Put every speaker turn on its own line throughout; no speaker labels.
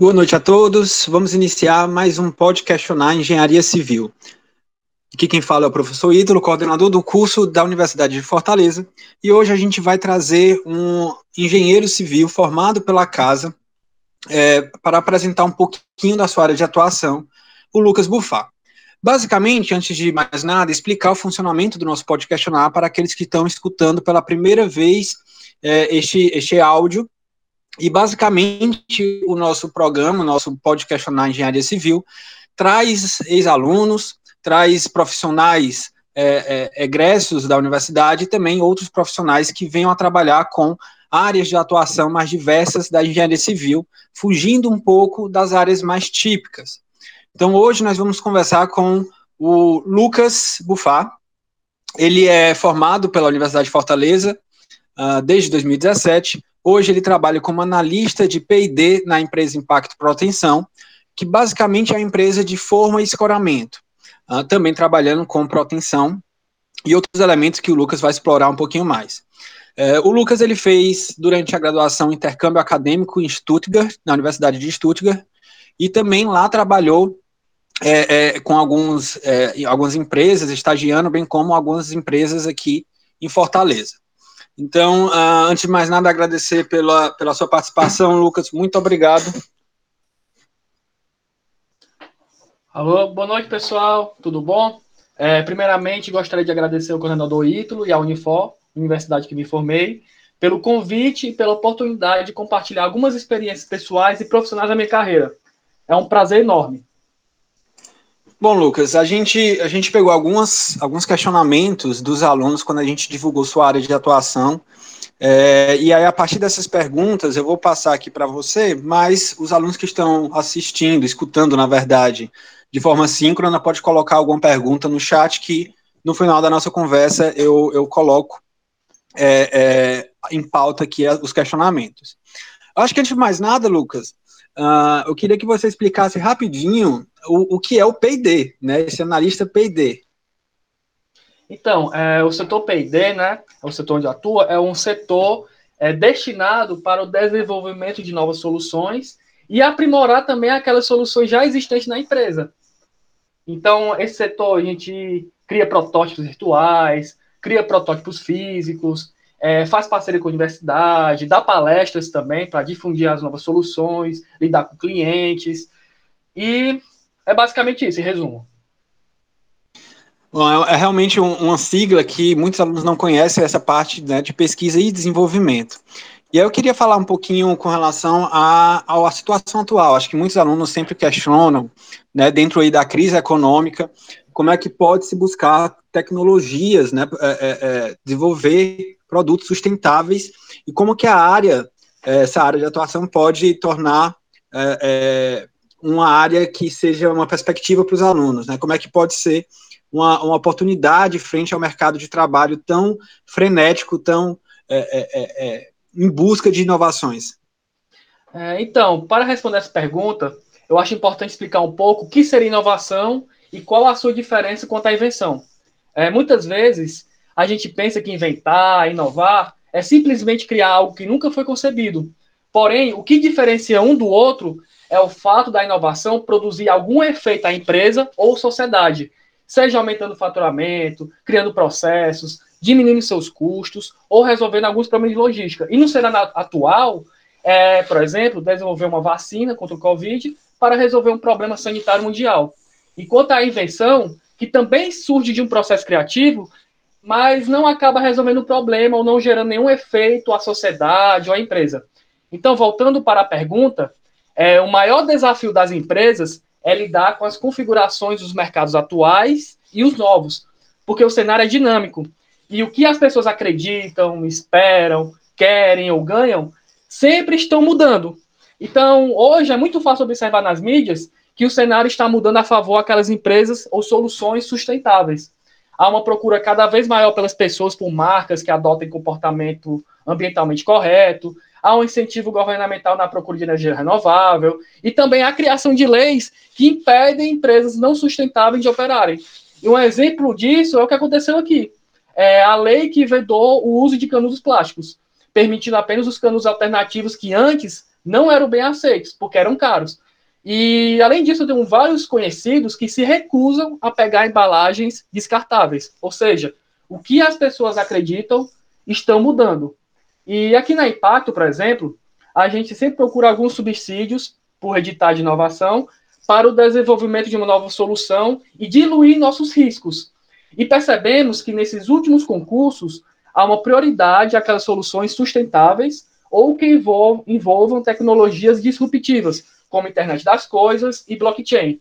Boa noite a todos. Vamos iniciar mais um Questionar Engenharia Civil. Aqui quem fala é o professor Ídolo, coordenador do curso da Universidade de Fortaleza, e hoje a gente vai trazer um engenheiro civil formado pela casa é, para apresentar um pouquinho da sua área de atuação, o Lucas Bufá. Basicamente, antes de mais nada, explicar o funcionamento do nosso Questionar para aqueles que estão escutando pela primeira vez é, este, este áudio e basicamente o nosso programa, o nosso Pode Questionar Engenharia Civil, traz ex-alunos, traz profissionais é, é, egressos da universidade e também outros profissionais que venham a trabalhar com áreas de atuação mais diversas da engenharia civil, fugindo um pouco das áreas mais típicas. Então, hoje nós vamos conversar com o Lucas Bufá. Ele é formado pela Universidade de Fortaleza uh, desde 2017, Hoje ele trabalha como analista de P&D na empresa Impacto Proteção, que basicamente é a empresa de forma e escoramento, uh, também trabalhando com proteção e outros elementos que o Lucas vai explorar um pouquinho mais. Uh, o Lucas ele fez durante a graduação intercâmbio acadêmico em Stuttgart, na Universidade de Stuttgart, e também lá trabalhou é, é, com alguns, é, algumas empresas, estagiando, bem como algumas empresas aqui em Fortaleza. Então, uh, antes de mais nada, agradecer pela, pela sua participação, Lucas. Muito obrigado.
Alô, boa noite, pessoal. Tudo bom? É, primeiramente, gostaria de agradecer ao coordenador Ítalo e à Unifor, universidade que me formei, pelo convite e pela oportunidade de compartilhar algumas experiências pessoais e profissionais da minha carreira. É um prazer enorme.
Bom, Lucas, a gente, a gente pegou algumas, alguns questionamentos dos alunos quando a gente divulgou sua área de atuação. É, e aí, a partir dessas perguntas, eu vou passar aqui para você, mas os alunos que estão assistindo, escutando, na verdade, de forma síncrona, pode colocar alguma pergunta no chat que no final da nossa conversa eu, eu coloco é, é, em pauta aqui os questionamentos. Acho que antes de mais nada, Lucas, uh, eu queria que você explicasse rapidinho o, o que é o P&D, né? Esse analista P&D.
Então, é, o setor P&D, né? O setor onde atua é um setor é, destinado para o desenvolvimento de novas soluções e aprimorar também aquelas soluções já existentes na empresa. Então, esse setor a gente cria protótipos virtuais, cria protótipos físicos, é, faz parceria com a universidade, dá palestras também para difundir as novas soluções, lidar com clientes. E é basicamente isso, em resumo.
Bom, é, é realmente um, uma sigla que muitos alunos não conhecem, essa parte né, de pesquisa e desenvolvimento. E aí eu queria falar um pouquinho com relação à, à situação atual. Acho que muitos alunos sempre questionam, né, dentro aí da crise econômica, como é que pode se buscar tecnologias, né, é, é, é desenvolver produtos sustentáveis e como que a área, é, essa área de atuação pode tornar é, uma área que seja uma perspectiva para os alunos, né? Como é que pode ser uma, uma oportunidade frente ao mercado de trabalho tão frenético, tão em busca de inovações?
Então, para responder essa pergunta, eu acho importante explicar um pouco o que seria inovação e qual a sua diferença quanto à invenção. muitas vezes, a gente pensa que inventar, inovar, é simplesmente criar algo que nunca foi concebido. Porém, o que diferencia um do outro é o fato da inovação produzir algum efeito à empresa ou sociedade, seja aumentando o faturamento, criando processos, diminuindo seus custos ou resolvendo alguns problemas de logística. E no cenário atual, é, por exemplo, desenvolver uma vacina contra o Covid para resolver um problema sanitário mundial. Enquanto a invenção, que também surge de um processo criativo, mas não acaba resolvendo o problema ou não gerando nenhum efeito à sociedade ou à empresa. Então, voltando para a pergunta, é, o maior desafio das empresas é lidar com as configurações dos mercados atuais e os novos, porque o cenário é dinâmico. E o que as pessoas acreditam, esperam, querem ou ganham, sempre estão mudando. Então, hoje é muito fácil observar nas mídias que o cenário está mudando a favor aquelas empresas ou soluções sustentáveis. Há uma procura cada vez maior pelas pessoas por marcas que adotem comportamento ambientalmente correto, há um incentivo governamental na procura de energia renovável e também a criação de leis que impedem empresas não sustentáveis de operarem. E um exemplo disso é o que aconteceu aqui. É a lei que vedou o uso de canudos plásticos, permitindo apenas os canudos alternativos que antes não eram bem aceitos, porque eram caros. E, além disso, eu tenho vários conhecidos que se recusam a pegar embalagens descartáveis. Ou seja, o que as pessoas acreditam estão mudando. E aqui na Impacto, por exemplo, a gente sempre procura alguns subsídios por editar de inovação para o desenvolvimento de uma nova solução e diluir nossos riscos. E percebemos que nesses últimos concursos há uma prioridade àquelas soluções sustentáveis ou que envolvam tecnologias disruptivas, como internet das coisas e blockchain.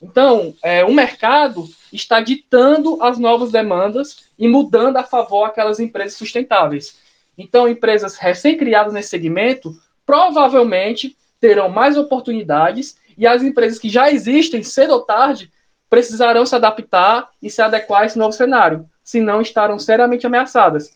Então, é, o mercado está ditando as novas demandas e mudando a favor aquelas empresas sustentáveis. Então, empresas recém-criadas nesse segmento provavelmente terão mais oportunidades e as empresas que já existem, cedo ou tarde, precisarão se adaptar e se adequar a esse novo cenário, senão estarão seriamente ameaçadas.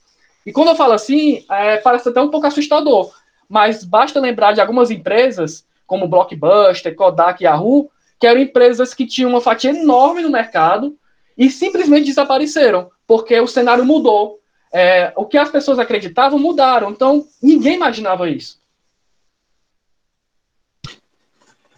E quando eu falo assim, é, parece até um pouco assustador, mas basta lembrar de algumas empresas, como Blockbuster, Kodak Yahoo, que eram empresas que tinham uma fatia enorme no mercado e simplesmente desapareceram, porque o cenário mudou. É, o que as pessoas acreditavam mudaram, então ninguém imaginava isso.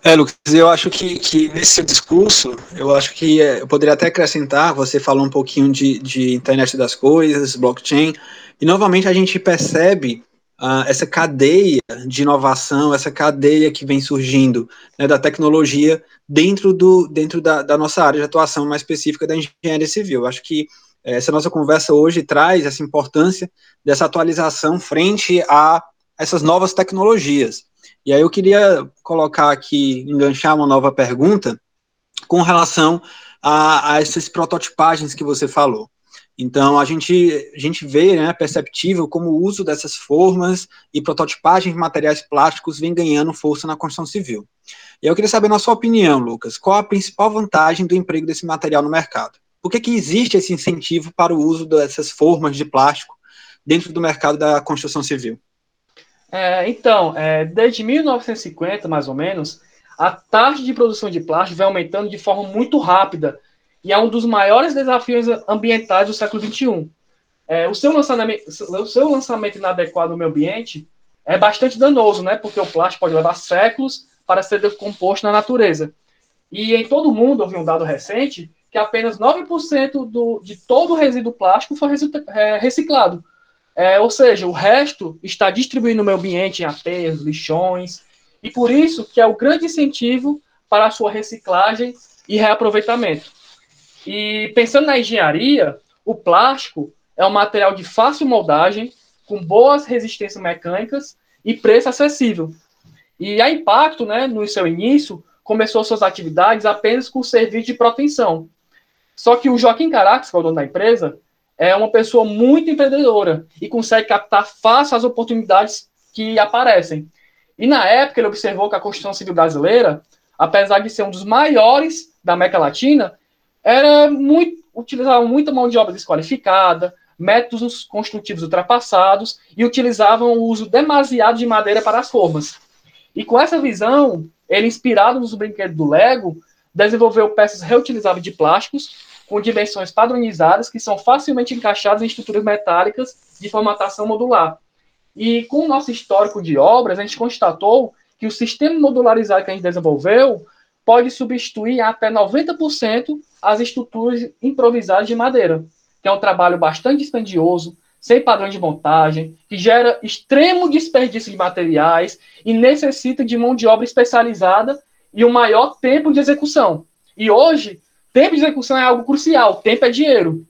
É, Lucas, eu acho que, que nesse discurso, eu acho que é, eu poderia até acrescentar, você falou um pouquinho de, de internet das coisas, blockchain, e novamente a gente percebe uh, essa cadeia de inovação, essa cadeia que vem surgindo né, da tecnologia dentro, do, dentro da, da, nossa área de atuação mais específica da engenharia civil. Acho que eh, essa nossa conversa hoje traz essa importância dessa atualização frente a essas novas tecnologias. E aí eu queria colocar aqui, enganchar uma nova pergunta com relação a, a essas prototipagens que você falou. Então, a gente, a gente vê, né, perceptível como o uso dessas formas e prototipagens de materiais plásticos vem ganhando força na construção civil. E eu queria saber, na sua opinião, Lucas, qual a principal vantagem do emprego desse material no mercado? Por que, que existe esse incentivo para o uso dessas formas de plástico dentro do mercado da construção civil?
É, então, é, desde 1950, mais ou menos, a taxa de produção de plástico vem aumentando de forma muito rápida e é um dos maiores desafios ambientais do século XXI. É, o, seu lançamento, o seu lançamento inadequado no meio ambiente é bastante danoso, né? Porque o plástico pode levar séculos para ser decomposto na natureza. E em todo o mundo, houve um dado recente que apenas 9% do, de todo o resíduo plástico foi é, reciclado. É, ou seja, o resto está distribuído no meio ambiente em aterros, lixões, e por isso que é o grande incentivo para a sua reciclagem e reaproveitamento. E pensando na engenharia, o plástico é um material de fácil moldagem, com boas resistências mecânicas e preço acessível. E a Impacto, né, no seu início, começou suas atividades apenas com serviço de proteção. Só que o Joaquim Caracas, que é o dono da empresa, é uma pessoa muito empreendedora e consegue captar fácil as oportunidades que aparecem. E na época ele observou que a construção civil brasileira, apesar de ser um dos maiores da América Latina, era muito utilizavam muita mão de obra desqualificada, métodos construtivos ultrapassados e utilizavam o uso demasiado de madeira para as formas. E com essa visão, ele inspirado nos brinquedos do Lego, desenvolveu peças reutilizáveis de plásticos com dimensões padronizadas que são facilmente encaixadas em estruturas metálicas de formatação modular. E com o nosso histórico de obras, a gente constatou que o sistema modularizado que a gente desenvolveu pode substituir até 90% as estruturas improvisadas de madeira, que é um trabalho bastante dispendioso, sem padrão de montagem, que gera extremo desperdício de materiais e necessita de mão de obra especializada e um maior tempo de execução. E hoje, Tempo de execução é algo crucial, tempo é dinheiro.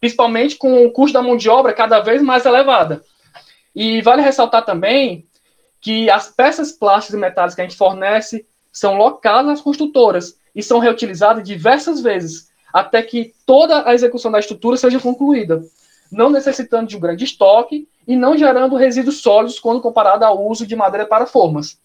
Principalmente com o custo da mão de obra cada vez mais elevada. E vale ressaltar também que as peças plásticas e metálicas que a gente fornece são locais nas construtoras e são reutilizadas diversas vezes, até que toda a execução da estrutura seja concluída, não necessitando de um grande estoque e não gerando resíduos sólidos quando comparado ao uso de madeira para formas.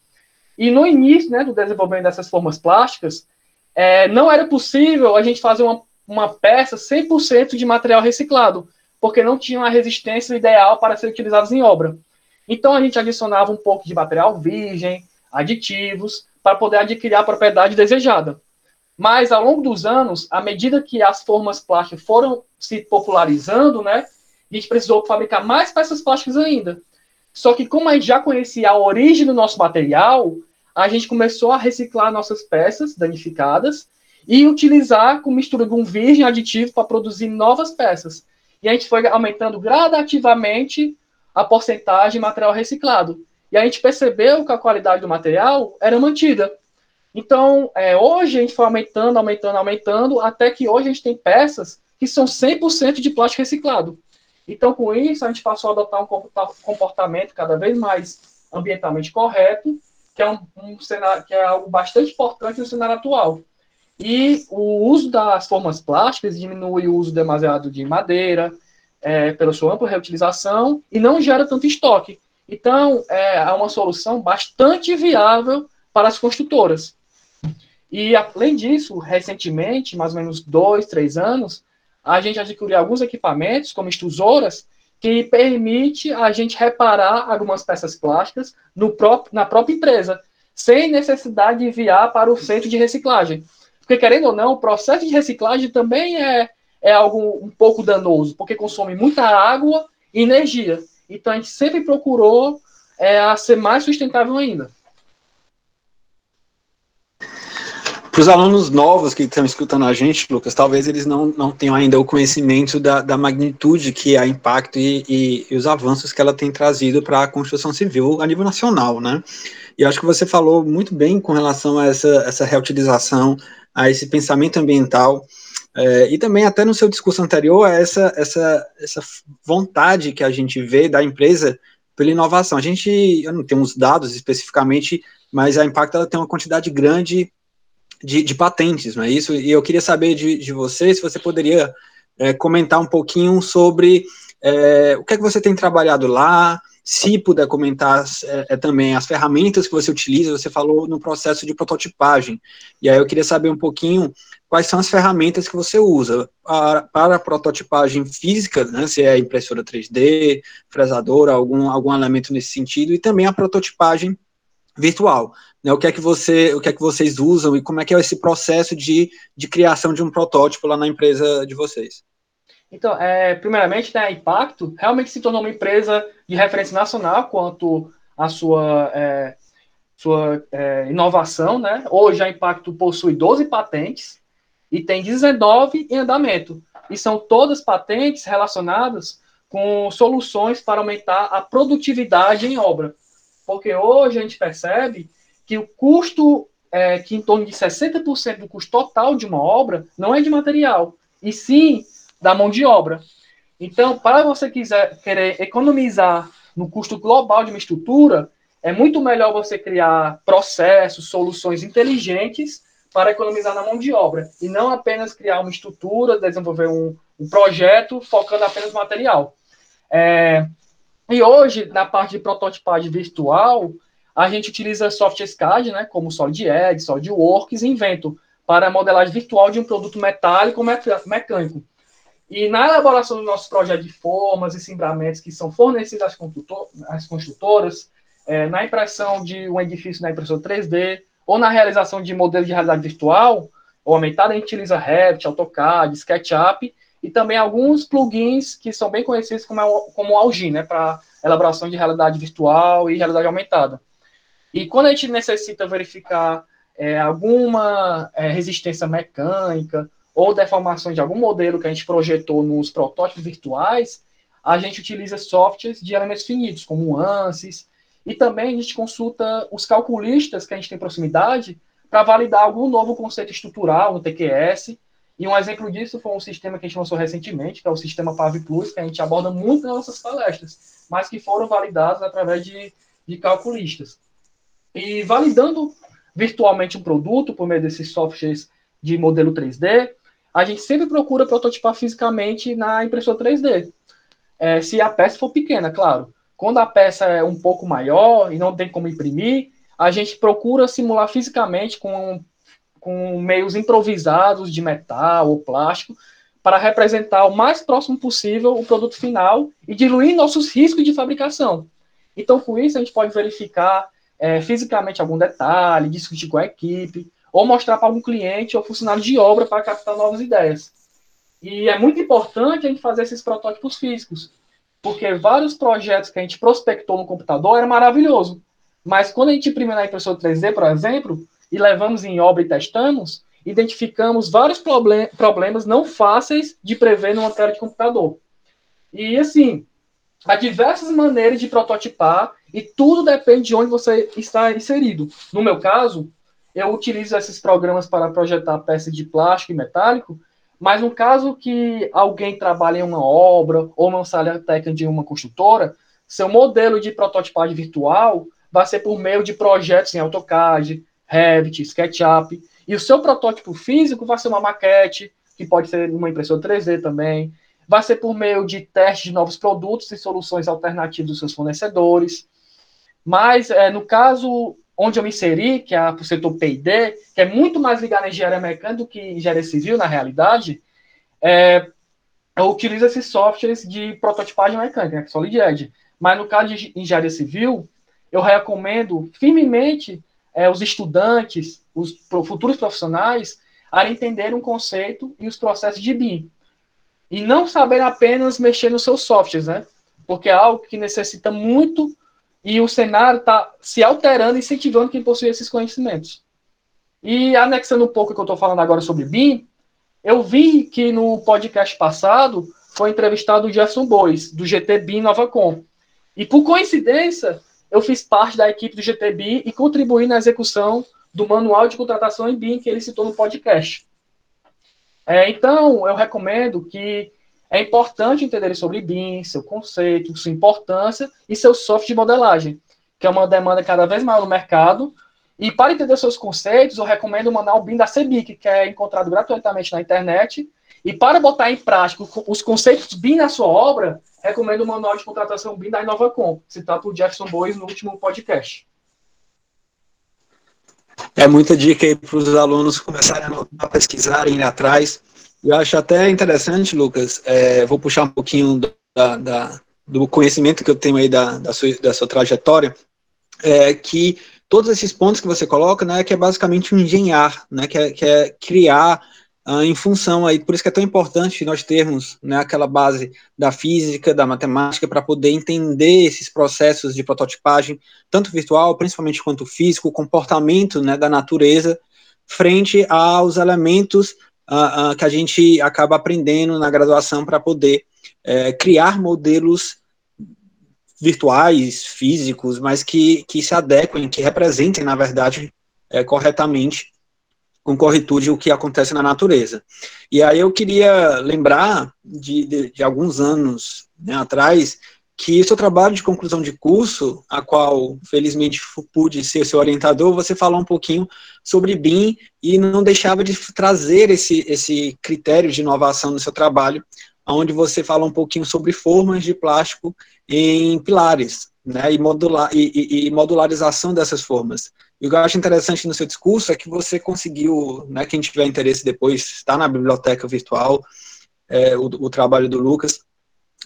E no início né, do desenvolvimento dessas formas plásticas, é, não era possível a gente fazer uma, uma peça 100% de material reciclado, porque não tinha uma resistência ideal para ser utilizados em obra. Então a gente adicionava um pouco de material virgem, aditivos, para poder adquirir a propriedade desejada. Mas ao longo dos anos, à medida que as formas plásticas foram se popularizando, né, a gente precisou fabricar mais peças plásticas ainda. Só que como a gente já conhecia a origem do nosso material, a gente começou a reciclar nossas peças danificadas e utilizar com mistura de um virgem aditivo para produzir novas peças. E a gente foi aumentando gradativamente a porcentagem de material reciclado. E a gente percebeu que a qualidade do material era mantida. Então, é, hoje a gente foi aumentando, aumentando, aumentando, até que hoje a gente tem peças que são 100% de plástico reciclado. Então, com isso, a gente passou a adotar um comportamento cada vez mais ambientalmente correto, que é, um, um cenário, que é algo bastante importante no cenário atual. E o uso das formas plásticas diminui o uso demasiado de madeira, é, pela sua ampla reutilização, e não gera tanto estoque. Então, é, uma solução bastante viável para as construtoras. E, além disso, recentemente, mais ou menos dois, três anos, a gente adquiriu alguns equipamentos, como extrusoras, que permite a gente reparar algumas peças plásticas no próprio, na própria empresa, sem necessidade de enviar para o centro de reciclagem. Porque, querendo ou não, o processo de reciclagem também é, é algo um pouco danoso, porque consome muita água e energia. Então, a gente sempre procurou é, ser mais sustentável ainda.
Para os alunos novos que estão escutando a gente, Lucas, talvez eles não, não tenham ainda o conhecimento da, da magnitude que é a Impacto e, e, e os avanços que ela tem trazido para a construção civil a nível nacional, né? E acho que você falou muito bem com relação a essa, essa reutilização, a esse pensamento ambiental, é, e também até no seu discurso anterior, essa, essa, essa vontade que a gente vê da empresa pela inovação. A gente, eu não tenho os dados especificamente, mas a Impacto ela tem uma quantidade grande de, de, patentes, não é isso? E eu queria saber de, de você se você poderia é, comentar um pouquinho sobre é, o que é que você tem trabalhado lá, se puder comentar é, é, também as ferramentas que você utiliza, você falou no processo de prototipagem, e aí eu queria saber um pouquinho quais são as ferramentas que você usa para, para a prototipagem física, né, se é impressora 3D, fresadora, algum, algum elemento nesse sentido, e também a prototipagem virtual. Né, o que é que você, o que é que vocês usam e como é que é esse processo de, de criação de um protótipo lá na empresa de vocês?
Então, é, primeiramente, né, a Impacto realmente se tornou uma empresa de referência nacional quanto à sua, é, sua é, inovação. Né? Hoje, a Impacto possui 12 patentes e tem 19 em andamento. E são todas patentes relacionadas com soluções para aumentar a produtividade em obra. Porque hoje a gente percebe que o custo, é, que em torno de 60% do custo total de uma obra, não é de material, e sim da mão de obra. Então, para você quiser querer economizar no custo global de uma estrutura, é muito melhor você criar processos, soluções inteligentes para economizar na mão de obra, e não apenas criar uma estrutura, desenvolver um, um projeto focando apenas no material. É, e hoje, na parte de prototipagem virtual, a gente utiliza softwares CAD, né, como SolidEdge, SolidWorks e Invento, para a modelagem virtual de um produto metálico ou mecânico. E na elaboração do nosso projeto de formas e cimbramentos que são fornecidos às, às construtoras, é, na impressão de um edifício na impressora 3D, ou na realização de modelos de realidade virtual ou aumentada, a gente utiliza Revit, AutoCAD, SketchUp, e também alguns plugins que são bem conhecidos como, como o Algin, né, para elaboração de realidade virtual e realidade aumentada. E quando a gente necessita verificar é, alguma é, resistência mecânica ou deformações de algum modelo que a gente projetou nos protótipos virtuais, a gente utiliza softwares de elementos finitos, como o ANSYS, e também a gente consulta os calculistas que a gente tem proximidade para validar algum novo conceito estrutural no TQS, e um exemplo disso foi um sistema que a gente lançou recentemente, que é o sistema PAV Plus, que a gente aborda muito nas nossas palestras, mas que foram validados através de, de calculistas. E validando virtualmente um produto por meio desses softwares de modelo 3D, a gente sempre procura prototipar fisicamente na impressora 3D. É, se a peça for pequena, claro. Quando a peça é um pouco maior e não tem como imprimir, a gente procura simular fisicamente com com meios improvisados de metal ou plástico para representar o mais próximo possível o produto final e diluir nossos riscos de fabricação. Então, com isso, a gente pode verificar é, fisicamente algum detalhe, discutir com a equipe, ou mostrar para algum cliente ou funcionário de obra para captar novas ideias. E é muito importante a gente fazer esses protótipos físicos, porque vários projetos que a gente prospectou no computador era maravilhoso. Mas quando a gente imprime na impressora 3D, por exemplo, e levamos em obra e testamos, identificamos vários problem problemas não fáceis de prever numa tela de computador. E assim, há diversas maneiras de prototipar e tudo depende de onde você está inserido. No meu caso, eu utilizo esses programas para projetar peças de plástico e metálico, mas no caso que alguém trabalha em uma obra ou uma sala técnica de uma construtora, seu modelo de prototipagem virtual vai ser por meio de projetos em AutoCAD, Revit, SketchUp, e o seu protótipo físico vai ser uma maquete, que pode ser uma impressora 3D também, vai ser por meio de testes de novos produtos e soluções alternativas dos seus fornecedores. Mas, é, no caso onde eu me inseri, que é o setor P&D, que é muito mais ligado à engenharia mecânica do que engenharia civil, na realidade, é, eu utilizo esses softwares de prototipagem mecânica, né, que é Solid Edge. Mas no caso de engenharia civil, eu recomendo firmemente é, os estudantes, os futuros profissionais, a entender um conceito e os processos de BIM. E não saber apenas mexer nos seus softwares, né? Porque é algo que necessita muito e o cenário está se alterando, incentivando quem possui esses conhecimentos. E anexando um pouco o que eu estou falando agora sobre BIM, eu vi que no podcast passado foi entrevistado o Jefferson Bois, do GT BIM Novacom. E por coincidência, eu fiz parte da equipe do GT BIM e contribuí na execução do manual de contratação em BIM que ele citou no podcast. É, então, eu recomendo que é importante entender sobre BIM, seu conceito, sua importância e seu software de modelagem, que é uma demanda cada vez maior no mercado. E para entender seus conceitos, eu recomendo o manual BIM da CEBIC, que é encontrado gratuitamente na internet. E para botar em prática os conceitos BIM na sua obra, recomendo o manual de contratação BIM da InovaCom, citado por Jefferson Bois no último podcast.
É muita dica aí para os alunos começarem a pesquisar, ir atrás. Eu acho até interessante, Lucas, é, vou puxar um pouquinho da, da, do conhecimento que eu tenho aí da, da, sua, da sua trajetória, é, que todos esses pontos que você coloca, né, que é basicamente um engenhar, né, que é, que é criar uh, em função aí, por isso que é tão importante nós termos né, aquela base da física, da matemática, para poder entender esses processos de prototipagem, tanto virtual, principalmente quanto físico, o comportamento né, da natureza, frente aos elementos uh, uh, que a gente acaba aprendendo na graduação para poder uh, criar modelos virtuais, físicos, mas que, que se adequem, que representem, na verdade, é, corretamente, com corretude, o que acontece na natureza. E aí eu queria lembrar de, de, de alguns anos né, atrás, que seu trabalho de conclusão de curso, a qual felizmente pude ser seu orientador, você falou um pouquinho sobre BIM e não deixava de trazer esse, esse critério de inovação no seu trabalho, onde você fala um pouquinho sobre formas de plástico em pilares, né, e, modular, e, e, modularização dessas formas. E o que eu acho interessante no seu discurso é que você conseguiu, né, quem tiver interesse depois, está na biblioteca virtual, é, o, o trabalho do Lucas,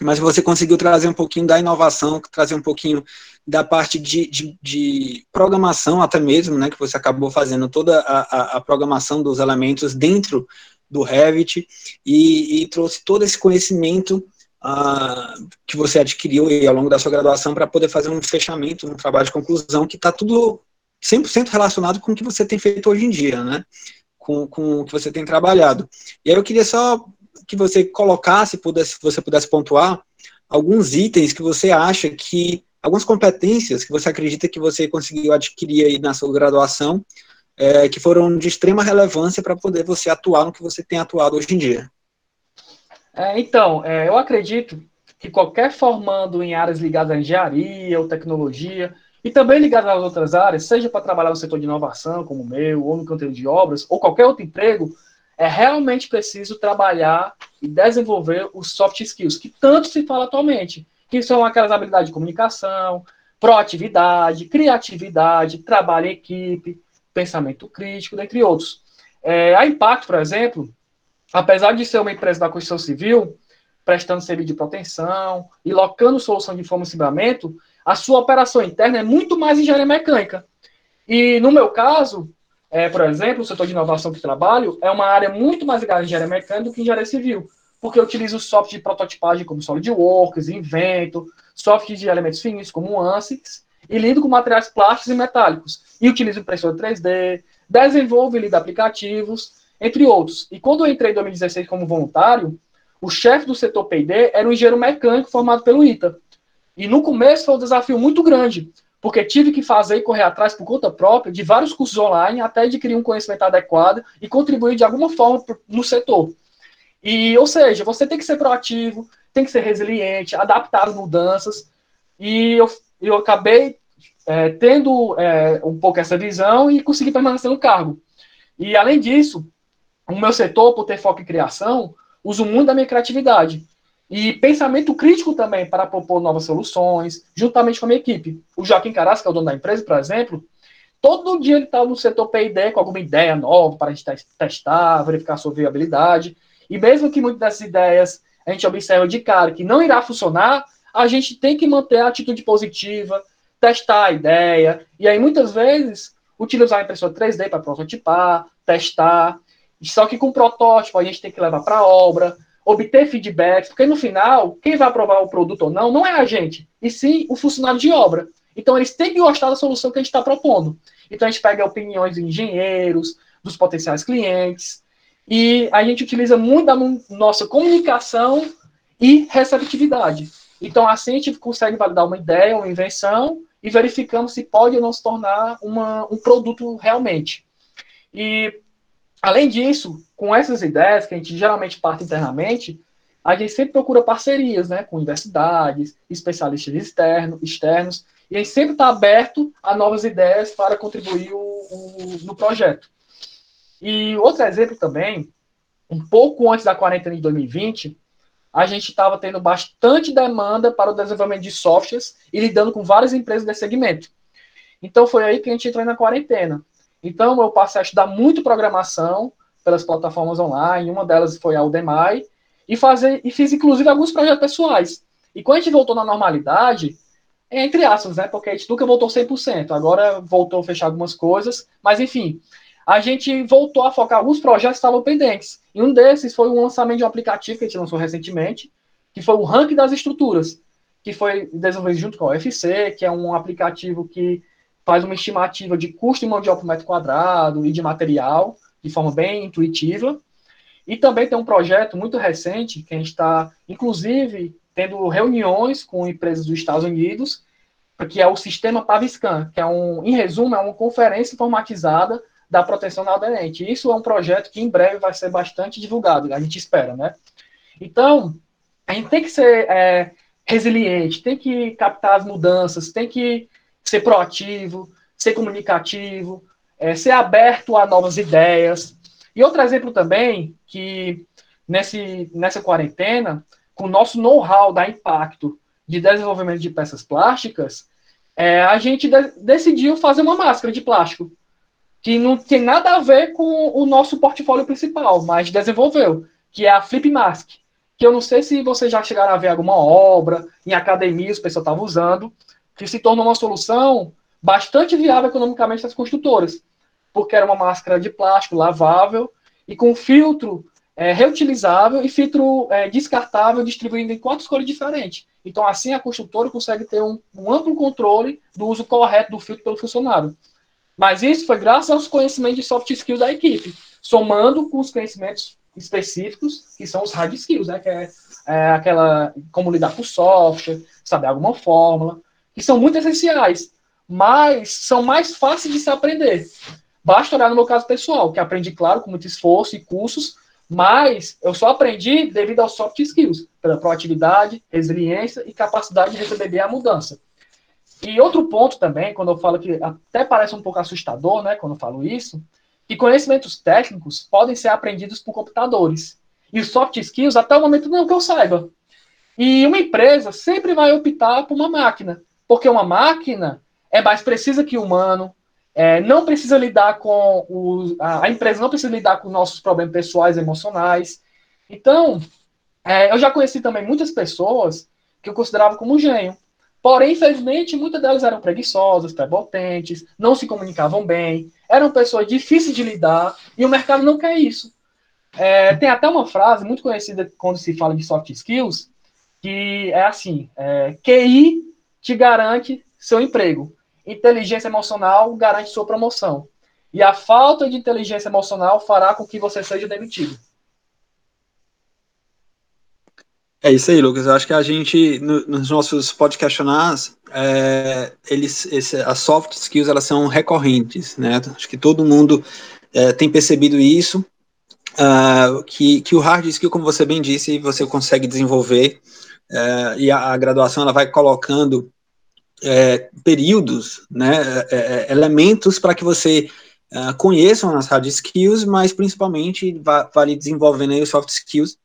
mas você conseguiu trazer um pouquinho da inovação, trazer um pouquinho da parte de, de, de programação até mesmo, né, que você acabou fazendo toda a, a, a programação dos elementos dentro do Revit e, e trouxe todo esse conhecimento uh, que você adquiriu ao longo da sua graduação para poder fazer um fechamento, um trabalho de conclusão que está tudo 100% relacionado com o que você tem feito hoje em dia, né? Com, com o que você tem trabalhado. E aí eu queria só que você colocasse, pudesse, você pudesse pontuar alguns itens que você acha que, algumas competências que você acredita que você conseguiu adquirir aí na sua graduação, é, que foram de extrema relevância para poder você atuar no que você tem atuado hoje em dia.
É, então, é, eu acredito que qualquer formando em áreas ligadas à engenharia ou tecnologia, e também ligadas às outras áreas, seja para trabalhar no setor de inovação, como o meu, ou no canteiro de obras, ou qualquer outro emprego, é realmente preciso trabalhar e desenvolver os soft skills, que tanto se fala atualmente, que são aquelas habilidades de comunicação, proatividade, criatividade, trabalho em equipe, pensamento crítico, dentre outros. É, a Impacto, por exemplo, apesar de ser uma empresa da construção civil, prestando serviço de proteção e locando solução de fornecimento, a sua operação interna é muito mais engenharia mecânica. E no meu caso, é, por exemplo, o setor de inovação que trabalho é uma área muito mais ligada à engenharia mecânica do que engenharia civil, porque eu utilizo software de prototipagem como SolidWorks, Invento, software de elementos finos como ANSYS, e lido com materiais plásticos e metálicos. E utilizo impressora 3D, desenvolvo e lido aplicativos, entre outros. E quando eu entrei em 2016 como voluntário, o chefe do setor P&D era um engenheiro mecânico formado pelo ITA. E no começo foi um desafio muito grande, porque tive que fazer e correr atrás por conta própria de vários cursos online até adquirir um conhecimento adequado e contribuir de alguma forma no setor. E, ou seja, você tem que ser proativo, tem que ser resiliente, adaptar às mudanças. E eu, eu acabei é, tendo é, um pouco essa visão e consegui permanecer no cargo. E, além disso, o meu setor, por ter foco em criação, uso muito da minha criatividade. E pensamento crítico também para propor novas soluções, juntamente com a minha equipe. O Joaquim Caras, que é o dono da empresa, por exemplo, todo dia ele está no setor P&D com alguma ideia nova para a gente testar, verificar a sua viabilidade. E mesmo que muitas dessas ideias a gente observa de cara que não irá funcionar, a gente tem que manter a atitude positiva, testar a ideia, e aí muitas vezes utilizar a impressora 3D para prototipar, testar, só que com protótipo a gente tem que levar para a obra, obter feedbacks, porque no final, quem vai aprovar o produto ou não, não é a gente, e sim o funcionário de obra. Então eles têm que gostar da solução que a gente está propondo. Então a gente pega opiniões de engenheiros, dos potenciais clientes, e a gente utiliza muito da nossa comunicação e receptividade. Então assim a gente consegue validar uma ideia, uma invenção, e verificamos se pode ou não se tornar uma, um produto realmente. E Além disso, com essas ideias, que a gente geralmente parte internamente, a gente sempre procura parcerias né, com universidades, especialistas externos, externos, e a gente sempre está aberto a novas ideias para contribuir o, o, no projeto. E outro exemplo também, um pouco antes da quarentena de 2020, a gente estava tendo bastante demanda para o desenvolvimento de softwares e lidando com várias empresas desse segmento. Então foi aí que a gente entrou na quarentena. Então, eu passei a estudar muito programação pelas plataformas online, uma delas foi a Udemy, e, fazer, e fiz, inclusive, alguns projetos pessoais. E quando a gente voltou na normalidade, entre aspas, né, porque a gente nunca voltou 100%, agora voltou a fechar algumas coisas, mas, enfim, a gente voltou a focar alguns projetos que estavam pendentes. E um desses foi o lançamento de um aplicativo que a gente lançou recentemente, que foi o Ranking das Estruturas, que foi desenvolvido junto com a UFC, que é um aplicativo que faz uma estimativa de custo de mão de obra por metro quadrado e de material, de forma bem intuitiva. E também tem um projeto muito recente, que a gente está, inclusive, tendo reuniões com empresas dos Estados Unidos, que é o sistema Paviscan, que é um, em resumo, é uma conferência informatizada da proteção da aderente. Isso é um projeto que em breve vai ser bastante divulgado, a gente espera, né? Então, a gente tem que ser é, resiliente, tem que captar as mudanças, tem que ser proativo, ser comunicativo, é, ser aberto a novas ideias. E outro exemplo também, que nesse, nessa quarentena, com o nosso know-how da impacto de desenvolvimento de peças plásticas, é, a gente de decidiu fazer uma máscara de plástico, que não tem nada a ver com o nosso portfólio principal, mas desenvolveu, que é a Flip Mask, que eu não sei se vocês já chegaram a ver alguma obra, em academias o pessoal estava usando, que se tornou uma solução bastante viável economicamente para as construtoras, porque era uma máscara de plástico lavável e com filtro é, reutilizável e filtro é, descartável distribuído em quatro cores diferentes. Então, assim, a construtora consegue ter um, um, amplo controle do uso correto do filtro pelo funcionário. Mas isso foi graças aos conhecimentos de soft skills da equipe, somando com os conhecimentos específicos, que são os hard skills, né, que é, é aquela como lidar com software, saber alguma fórmula, que são muito essenciais, mas são mais fáceis de se aprender. Basta olhar no meu caso pessoal, que aprendi, claro, com muito esforço e cursos, mas eu só aprendi devido aos soft skills, pela proatividade, resiliência e capacidade de receber a mudança. E outro ponto também, quando eu falo que até parece um pouco assustador, né, quando eu falo isso, que conhecimentos técnicos podem ser aprendidos por computadores. E os soft skills, até o momento, não que eu saiba. E uma empresa sempre vai optar por uma máquina, porque uma máquina é mais precisa que o humano, é, não precisa lidar com a, empresa não precisa lidar com nossos problemas pessoais, emocionais. Então, é, eu já conheci também muitas pessoas que eu considerava como gênio. Porém, infelizmente, muitas delas eram preguiçosas, prepotentes, não se comunicavam bem, eram pessoas difíceis de lidar, e o mercado não quer isso. É, tem até uma frase muito conhecida quando se fala de soft skills, que é assim: é, QI te garante seu emprego, inteligência emocional garante sua promoção, e a falta de inteligência emocional fará com que você seja demitido.
É isso aí, Lucas. Eu acho que a gente, no, nos nossos podcasts, é, eles, esse, as soft skills, elas são recorrentes, né? Acho que todo mundo é, tem percebido isso, uh, que, que o hard skill, como você bem disse, você consegue desenvolver, uh, e a, a, graduação, ela vai colocando é, períodos, né, é, é, elementos para que você uh, conheça as hard skills, mas principalmente vai desenvolvendo aí os soft skills,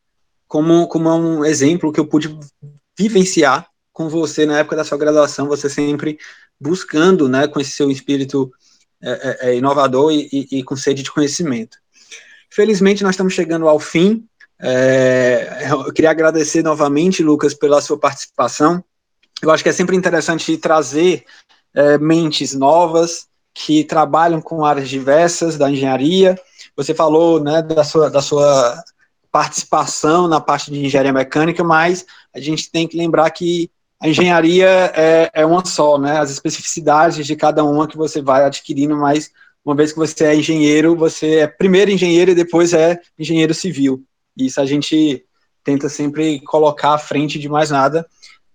como, como um exemplo que eu pude vivenciar com você na época da sua graduação, você sempre buscando, né, com esse seu espírito é, é, é, inovador e, e, e, com sede de conhecimento. Felizmente, nós estamos chegando ao fim. É, eu queria agradecer novamente, Lucas, pela sua participação. Eu acho que é sempre interessante trazer é, mentes novas que trabalham com áreas diversas da engenharia. Você falou né, da, sua, da sua participação na parte de engenharia mecânica, mas a gente tem que lembrar que a engenharia é, é uma só, né? As especificidades de cada uma que você vai adquirindo, mas uma vez que você é engenheiro, você é primeiro engenheiro e depois é engenheiro civil. Isso a gente tenta sempre colocar à frente de mais nada.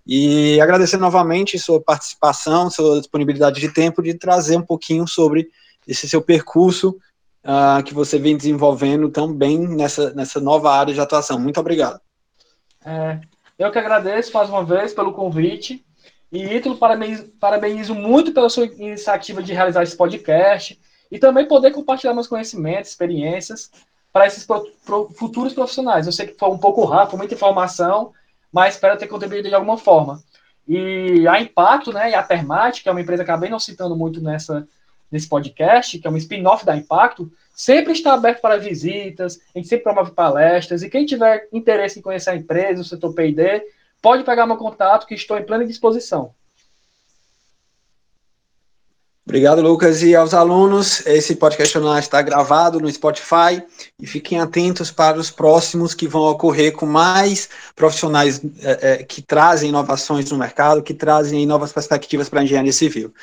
E agradecer novamente sua participação, sua disponibilidade de tempo de trazer um pouquinho sobre esse seu percurso uh, que você vem desenvolvendo também nessa, nessa nova área de atuação. Muito obrigado.
É, eu que agradeço mais uma vez pelo convite. E Ítalo, parabenizo, parabenizo muito pela sua iniciativa de realizar esse podcast e também poder compartilhar meus conhecimentos, experiências para esses pro, pro, futuros profissionais. Eu sei que foi um pouco rápido, muita informação, mas espero ter contribuído de alguma forma. E a Impacto, né, e a Termate, que é uma empresa que acabei não citando muito nessa, nesse podcast, que é um spin-off da Impacto, sempre está aberto para visitas, a gente sempre promove palestras, e quem tiver interesse em conhecer a empresa, o setor P&D, pode pegar meu contato, que estou em plena disposição.
Obrigado, Lucas. E aos alunos, esse podcast está gravado no Spotify e fiquem atentos para os próximos que vão ocorrer com mais profissionais é, é, que trazem inovações no mercado, que trazem novas perspectivas para a engenharia civil.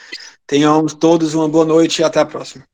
Tenhamos todos uma boa noite e até a próxima.